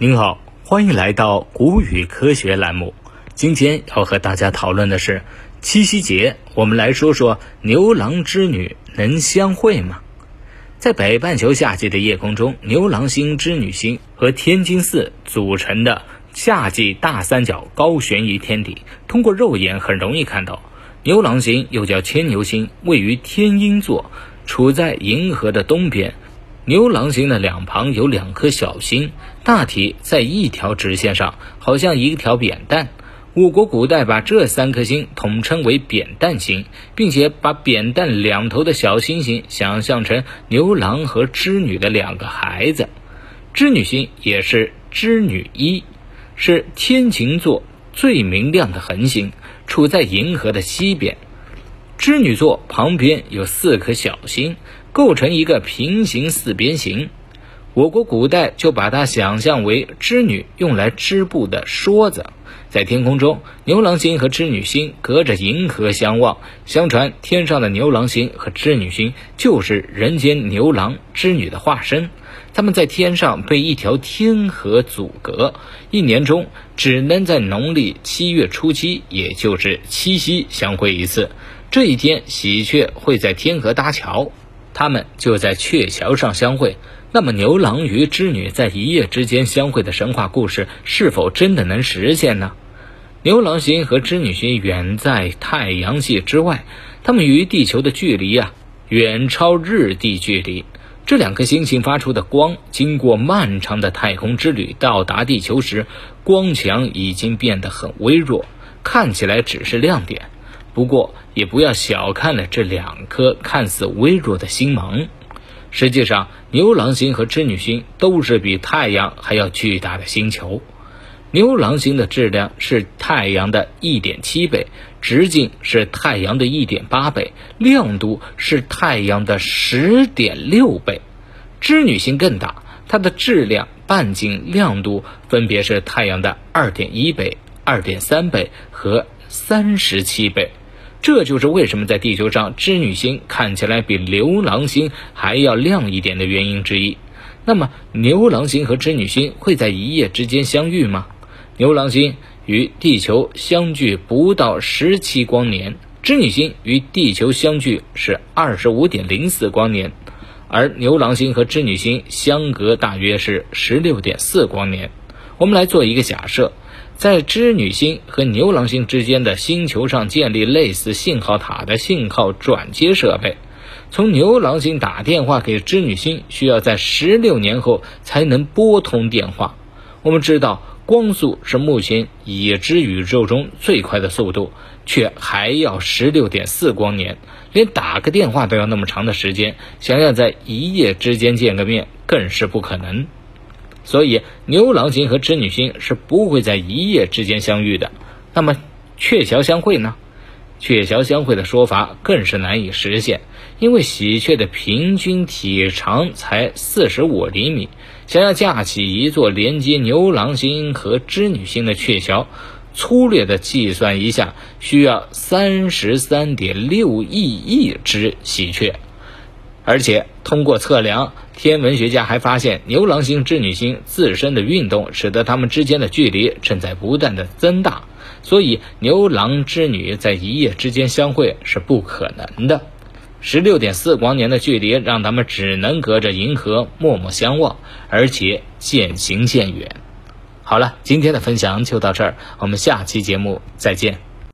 您好，欢迎来到古语科学栏目。今天要和大家讨论的是七夕节，我们来说说牛郎织女能相会吗？在北半球夏季的夜空中，牛郎星、织女星和天津四组成的夏季大三角高悬于天底，通过肉眼很容易看到。牛郎星又叫牵牛星，位于天鹰座，处在银河的东边。牛郎星的两旁有两颗小星，大体在一条直线上，好像一条扁担。我国古代把这三颗星统称为扁担星，并且把扁担两头的小星星想象成牛郎和织女的两个孩子。织女星也是织女一，是天琴座最明亮的恒星，处在银河的西边。织女座旁边有四颗小星。构成一个平行四边形，我国古代就把它想象为织女用来织布的梭子。在天空中，牛郎星和织女星隔着银河相望。相传，天上的牛郎星和织女星就是人间牛郎织女的化身。他们在天上被一条天河阻隔，一年中只能在农历七月初七，也就是七夕相会一次。这一天，喜鹊会在天河搭桥。他们就在鹊桥上相会。那么，牛郎与织女在一夜之间相会的神话故事，是否真的能实现呢？牛郎星和织女星远在太阳系之外，它们与地球的距离呀，远超日地距离。这两颗星星发出的光，经过漫长的太空之旅，到达地球时，光强已经变得很微弱，看起来只是亮点。不过，也不要小看了这两颗看似微弱的星芒。实际上，牛郎星和织女星都是比太阳还要巨大的星球。牛郎星的质量是太阳的一点七倍，直径是太阳的一点八倍，亮度是太阳的十点六倍。织女星更大，它的质量、半径、亮度分别是太阳的二点一倍、二点三倍和三十七倍。这就是为什么在地球上织女星看起来比牛郎星还要亮一点的原因之一。那么，牛郎星和织女星会在一夜之间相遇吗？牛郎星与地球相距不到十七光年，织女星与地球相距是二十五点零四光年，而牛郎星和织女星相隔大约是十六点四光年。我们来做一个假设。在织女星和牛郎星之间的星球上建立类似信号塔的信号转接设备。从牛郎星打电话给织女星，需要在十六年后才能拨通电话。我们知道，光速是目前已知宇宙中最快的速度，却还要十六点四光年，连打个电话都要那么长的时间，想要在一夜之间见个面，更是不可能。所以，牛郎星和织女星是不会在一夜之间相遇的。那么，鹊桥相会呢？鹊桥相会的说法更是难以实现，因为喜鹊的平均体长才四十五厘米，想要架起一座连接牛郎星和织女星的鹊桥，粗略的计算一下，需要三十三点六亿亿只喜鹊。而且通过测量，天文学家还发现牛郎星、织女星自身的运动，使得它们之间的距离正在不断的增大，所以牛郎织女在一夜之间相会是不可能的。十六点四光年的距离，让他们只能隔着银河默默相望，而且渐行渐远。好了，今天的分享就到这儿，我们下期节目再见。